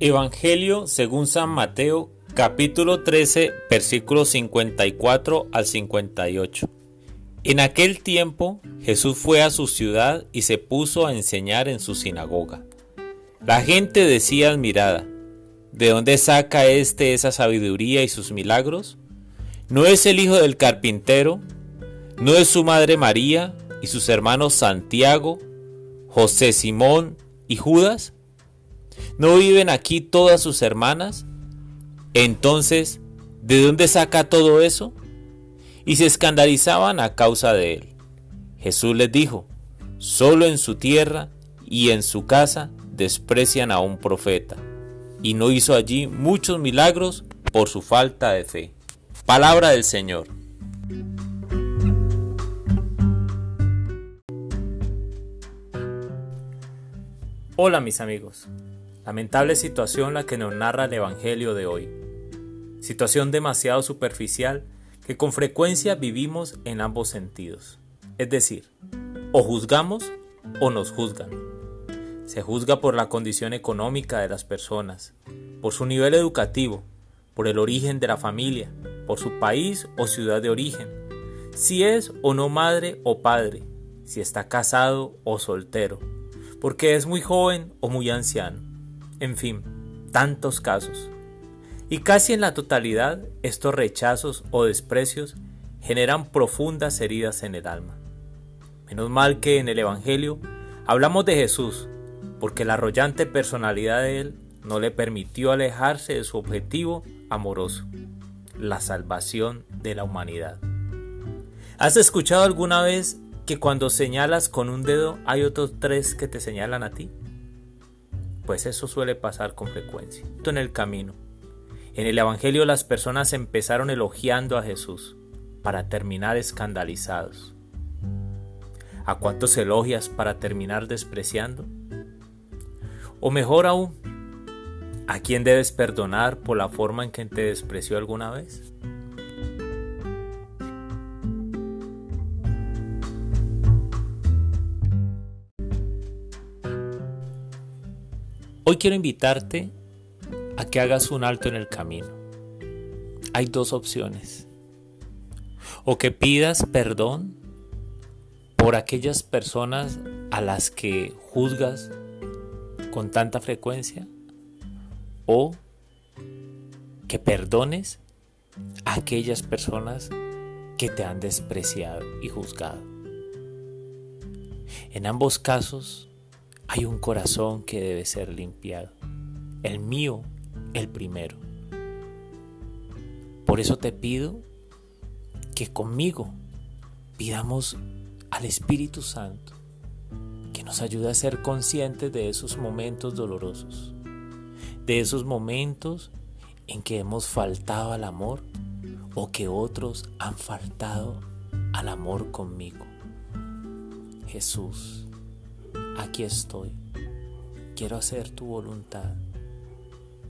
Evangelio según San Mateo capítulo 13 versículos 54 al 58. En aquel tiempo Jesús fue a su ciudad y se puso a enseñar en su sinagoga. La gente decía admirada, ¿de dónde saca éste esa sabiduría y sus milagros? ¿No es el hijo del carpintero? ¿No es su madre María y sus hermanos Santiago, José Simón y Judas? ¿No viven aquí todas sus hermanas? Entonces, ¿de dónde saca todo eso? Y se escandalizaban a causa de él. Jesús les dijo, solo en su tierra y en su casa desprecian a un profeta. Y no hizo allí muchos milagros por su falta de fe. Palabra del Señor. Hola mis amigos. Lamentable situación la que nos narra el Evangelio de hoy. Situación demasiado superficial que con frecuencia vivimos en ambos sentidos. Es decir, o juzgamos o nos juzgan. Se juzga por la condición económica de las personas, por su nivel educativo, por el origen de la familia, por su país o ciudad de origen, si es o no madre o padre, si está casado o soltero, porque es muy joven o muy anciano en fin, tantos casos. Y casi en la totalidad estos rechazos o desprecios generan profundas heridas en el alma. Menos mal que en el Evangelio hablamos de Jesús, porque la arrollante personalidad de Él no le permitió alejarse de su objetivo amoroso, la salvación de la humanidad. ¿Has escuchado alguna vez que cuando señalas con un dedo hay otros tres que te señalan a ti? Pues eso suele pasar con frecuencia. En el camino. En el Evangelio las personas empezaron elogiando a Jesús para terminar escandalizados. ¿A cuántos elogias para terminar despreciando? O mejor aún, ¿a quién debes perdonar por la forma en que te despreció alguna vez? Hoy quiero invitarte a que hagas un alto en el camino. Hay dos opciones. O que pidas perdón por aquellas personas a las que juzgas con tanta frecuencia. O que perdones a aquellas personas que te han despreciado y juzgado. En ambos casos, hay un corazón que debe ser limpiado. El mío, el primero. Por eso te pido que conmigo pidamos al Espíritu Santo que nos ayude a ser conscientes de esos momentos dolorosos, de esos momentos en que hemos faltado al amor o que otros han faltado al amor conmigo. Jesús, aquí estoy. Quiero hacer tu voluntad.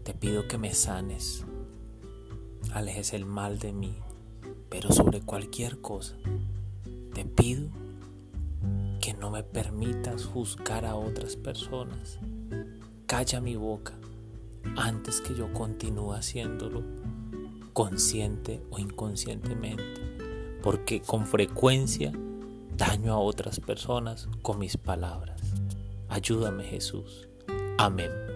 Te pido que me sanes. Alejes el mal de mí, pero sobre cualquier cosa. Te pido que no me permitas juzgar a otras personas. Calla mi boca antes que yo continúe haciéndolo, consciente o inconscientemente, porque con frecuencia daño a otras personas con mis palabras. Ayúdame Jesús. Amén.